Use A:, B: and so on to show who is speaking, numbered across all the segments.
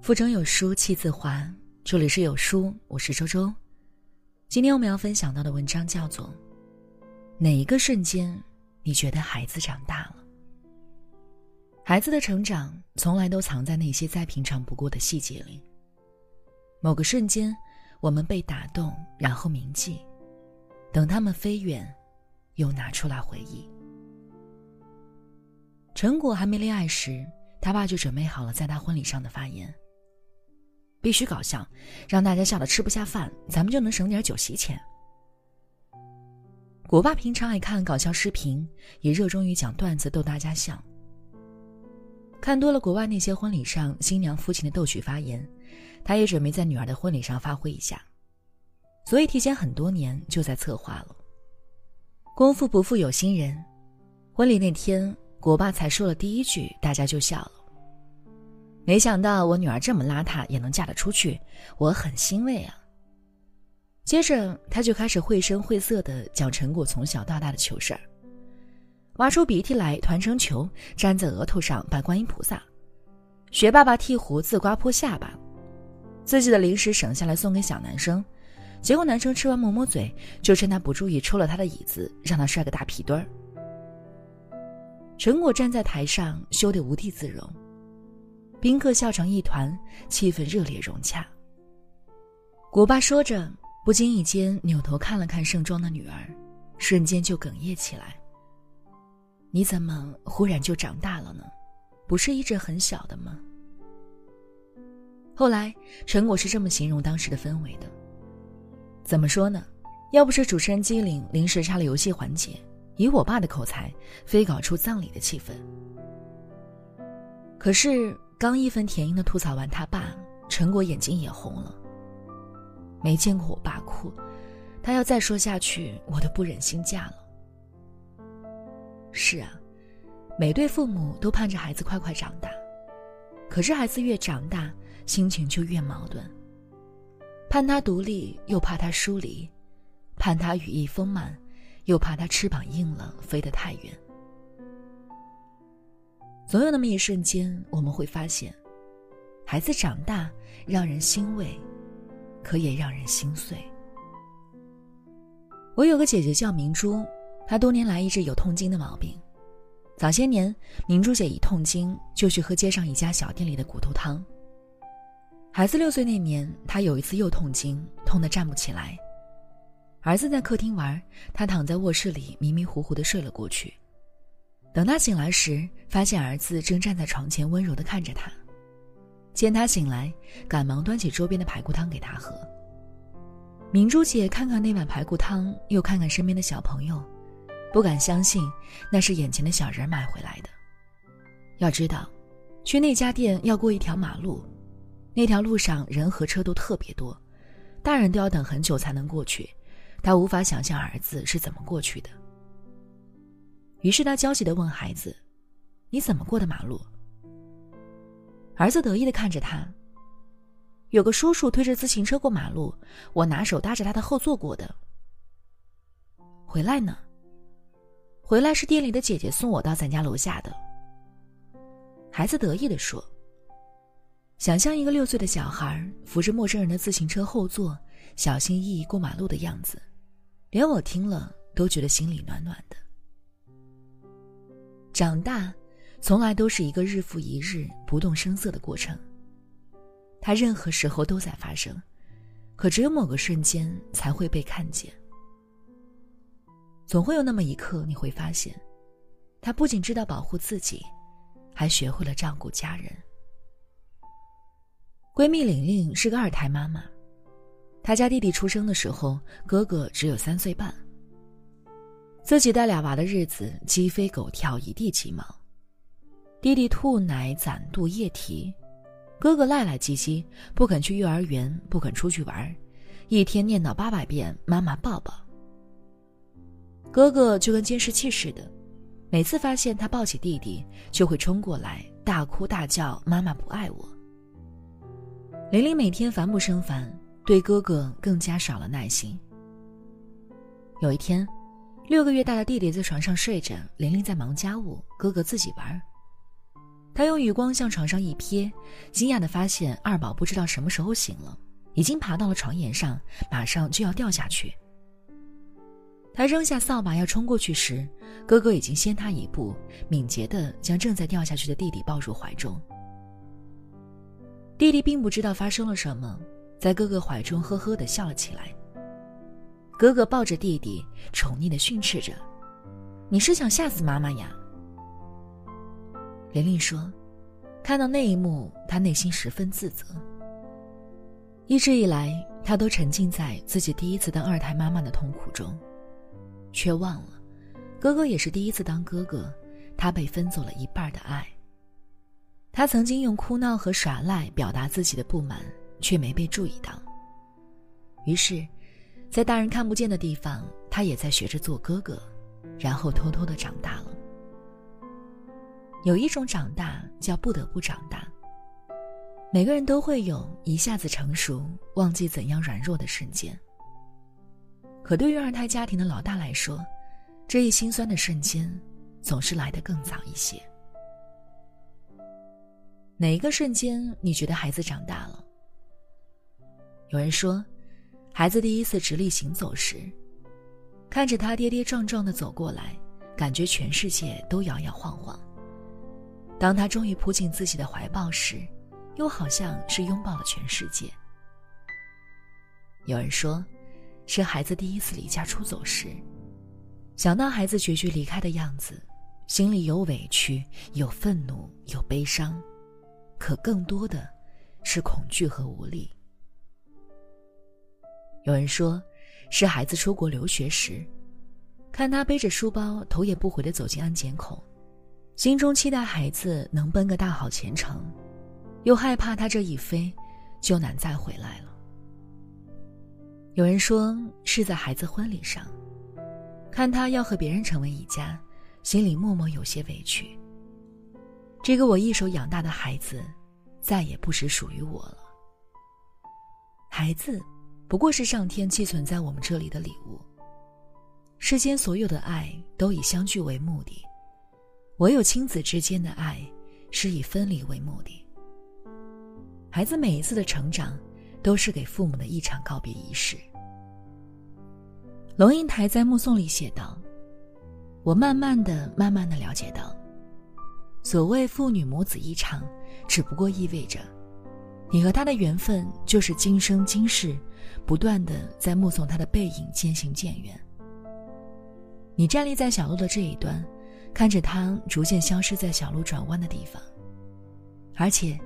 A: 腹中有书气自华，这里是有书，我是周周。今天我们要分享到的文章叫做《哪一个瞬间你觉得孩子长大了》。孩子的成长从来都藏在那些再平常不过的细节里。某个瞬间，我们被打动，然后铭记，等他们飞远，又拿出来回忆。陈果还没恋爱时，他爸就准备好了在他婚礼上的发言。必须搞笑，让大家笑得吃不下饭，咱们就能省点酒席钱。果爸平常爱看搞笑视频，也热衷于讲段子逗大家笑。看多了国外那些婚礼上新娘父亲的逗趣发言，他也准备在女儿的婚礼上发挥一下，所以提前很多年就在策划了。功夫不负有心人，婚礼那天，果爸才说了第一句，大家就笑了。没想到我女儿这么邋遢也能嫁得出去，我很欣慰啊。接着他就开始绘声绘色的讲陈果从小到大的糗事儿，挖出鼻涕来团成球粘在额头上拜观音菩萨，学爸爸剃胡子刮破下巴，自己的零食省下来送给小男生，结果男生吃完抹抹嘴，就趁他不注意抽了他的椅子，让他摔个大屁墩儿。陈果站在台上羞得无地自容。宾客笑成一团，气氛热烈融洽。果爸说着，不经意间扭头看了看盛装的女儿，瞬间就哽咽起来。你怎么忽然就长大了呢？不是一直很小的吗？后来，陈果是这么形容当时的氛围的：怎么说呢？要不是主持人机灵，临时插了游戏环节，以我爸的口才，非搞出葬礼的气氛。可是。刚义愤填膺的吐槽完他爸，陈果眼睛也红了。没见过我爸哭，他要再说下去，我都不忍心嫁了。是啊，每对父母都盼着孩子快快长大，可是孩子越长大，心情就越矛盾。盼他独立，又怕他疏离；盼他羽翼丰满，又怕他翅膀硬了，飞得太远。总有那么一瞬间，我们会发现，孩子长大让人欣慰，可也让人心碎。我有个姐姐叫明珠，她多年来一直有痛经的毛病。早些年，明珠姐一痛经就去喝街上一家小店里的骨头汤。孩子六岁那年，她有一次又痛经，痛得站不起来。儿子在客厅玩，他躺在卧室里迷迷糊糊的睡了过去。等他醒来时，发现儿子正站在床前，温柔的看着他。见他醒来，赶忙端起桌边的排骨汤给他喝。明珠姐看看那碗排骨汤，又看看身边的小朋友，不敢相信那是眼前的小人买回来的。要知道，去那家店要过一条马路，那条路上人和车都特别多，大人都要等很久才能过去。他无法想象儿子是怎么过去的。于是他焦急的问孩子：“你怎么过的马路？”儿子得意的看着他。有个叔叔推着自行车过马路，我拿手搭着他的后座过的。回来呢？回来是店里的姐姐送我到咱家楼下的。孩子得意的说：“想象一个六岁的小孩扶着陌生人的自行车后座，小心翼翼过马路的样子，连我听了都觉得心里暖暖的。”长大，从来都是一个日复一日不动声色的过程。它任何时候都在发生，可只有某个瞬间才会被看见。总会有那么一刻，你会发现，他不仅知道保护自己，还学会了照顾家人。闺蜜玲玲是个二胎妈妈，他家弟弟出生的时候，哥哥只有三岁半。自己带俩娃的日子，鸡飞狗跳，一地鸡毛。弟弟吐奶、攒肚、夜啼，哥哥赖赖唧唧，不肯去幼儿园，不肯出去玩，一天念叨八百遍“妈妈抱抱”。哥哥就跟监视器似的，每次发现他抱起弟弟，就会冲过来大哭大叫：“妈妈不爱我。”玲玲每天烦不胜烦，对哥哥更加少了耐心。有一天。六个月大的弟弟在床上睡着，玲玲在忙家务，哥哥自己玩。他用余光向床上一瞥，惊讶的发现二宝不知道什么时候醒了，已经爬到了床沿上，马上就要掉下去。他扔下扫把要冲过去时，哥哥已经先他一步，敏捷的将正在掉下去的弟弟抱入怀中。弟弟并不知道发生了什么，在哥哥怀中呵呵的笑了起来。哥哥抱着弟弟，宠溺的训斥着：“你是想吓死妈妈呀？”玲玲说：“看到那一幕，她内心十分自责。一直以来，她都沉浸在自己第一次当二胎妈妈的痛苦中，却忘了，哥哥也是第一次当哥哥，他被分走了一半的爱。他曾经用哭闹和耍赖表达自己的不满，却没被注意到。于是，在大人看不见的地方，他也在学着做哥哥，然后偷偷的长大了。”有一种长大叫不得不长大。每个人都会有一下子成熟、忘记怎样软弱的瞬间。可对于二胎家庭的老大来说，这一心酸的瞬间，总是来得更早一些。哪一个瞬间你觉得孩子长大了？有人说，孩子第一次直立行走时，看着他跌跌撞撞的走过来，感觉全世界都摇摇晃晃。当他终于扑进自己的怀抱时，又好像是拥抱了全世界。有人说，是孩子第一次离家出走时，想到孩子决绝离开的样子，心里有委屈、有愤怒、有悲伤，可更多的是恐惧和无力。有人说，是孩子出国留学时，看他背着书包头也不回的走进安检口。心中期待孩子能奔个大好前程，又害怕他这一飞，就难再回来了。有人说是在孩子婚礼上，看他要和别人成为一家，心里默默有些委屈。这个我一手养大的孩子，再也不是属于我了。孩子，不过是上天寄存在我们这里的礼物。世间所有的爱，都以相聚为目的。唯有亲子之间的爱，是以分离为目的。孩子每一次的成长，都是给父母的一场告别仪式。龙应台在《目送》里写道：“我慢慢的、慢慢的了解到，所谓父女母子一场，只不过意味着，你和他的缘分就是今生今世，不断的在目送他的背影渐行渐远。你站立在小路的这一端。”看着他逐渐消失在小路转弯的地方，而且，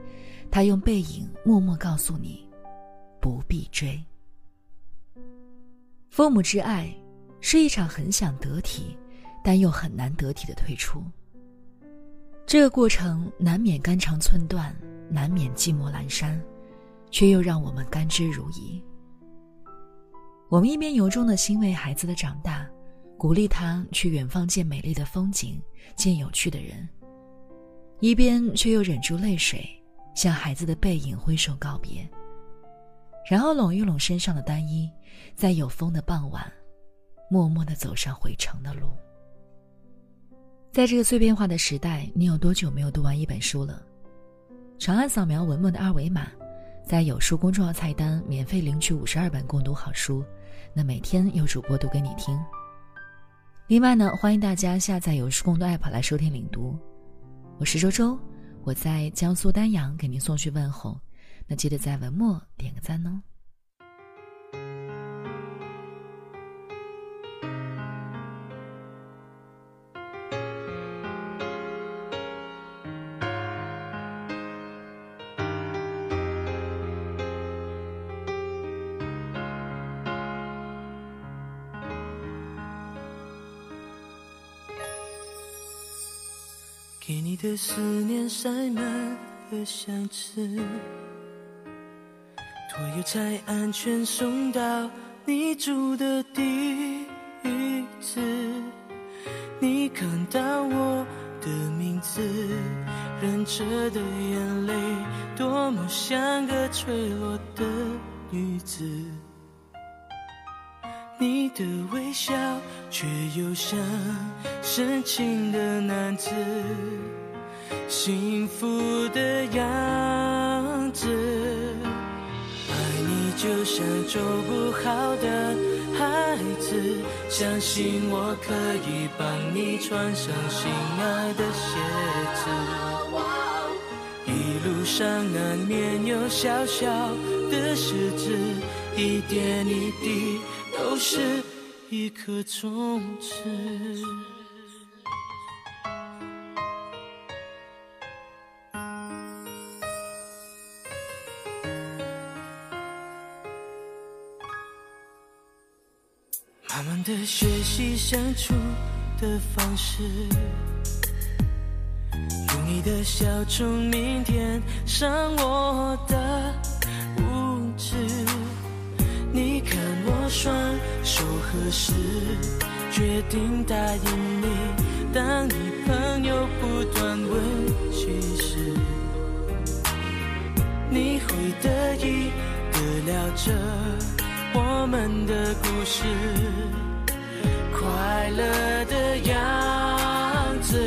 A: 他用背影默默告诉你，不必追。父母之爱，是一场很想得体，但又很难得体的退出。这个过程难免肝肠寸断，难免寂寞阑珊，却又让我们甘之如饴。我们一边由衷的欣慰孩子的长大。鼓励他去远方见美丽的风景，见有趣的人，一边却又忍住泪水，向孩子的背影挥手告别，然后拢一拢身上的单衣，在有风的傍晚，默默的走上回城的路。在这个碎片化的时代，你有多久没有读完一本书了？长按扫描文末的二维码，在有书公众号菜单免费领取五十二本共读好书，那每天有主播读给你听。另外呢，欢迎大家下载有书共读 app 来收听领读。我是周周，我在江苏丹阳给您送去问候。那记得在文末点个赞哦。
B: 给你的思念塞满了箱子，托邮才安全送到你住的地址。你看到我的名字，忍着的眼泪，多么像个坠落的女子。你的微笑却又像深情的男子，幸福的样子。爱你就像走不好的孩子，相信我可以帮你穿上心爱的鞋子。一路上难免有小小的失志，一点一滴是一颗种子。慢慢的学习相处的方式，用你的笑聪明点上我的双手合十，决定答应你，当你朋友不断问起时，你会得意的聊着我们的故事，快乐的样子。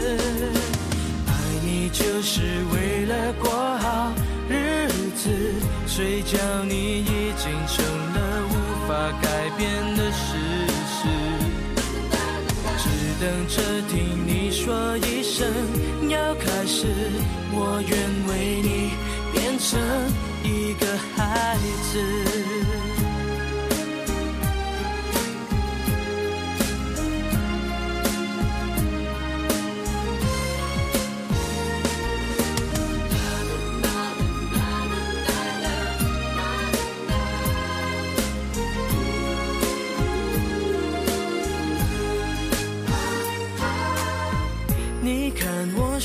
B: 爱你就是为了过好日子，谁叫你变的事实，只等着听你说一声要开始，我愿为你变成一个孩子。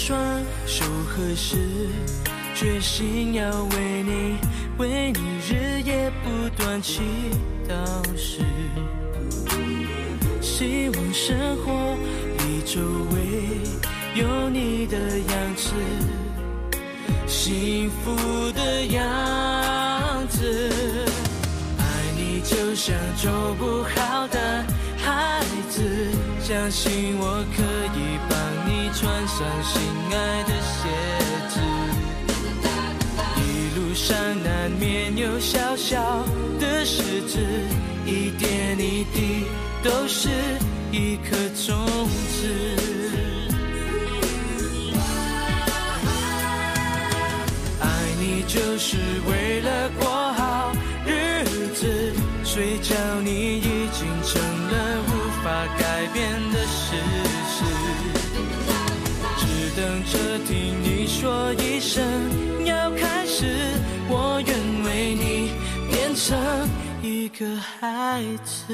B: 双手合十，决心要为你，为你日夜不断祈祷时，希望生活里周围有你的样子，幸福的样子。爱你就像走不好的孩子，相信我可以穿上心爱的鞋子。一路上难免有小小的失志，一点一滴都是一颗种子。爱你就是为了个孩子，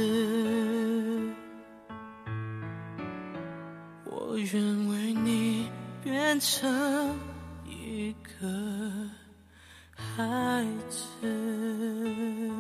B: 我愿为你变成一个孩子。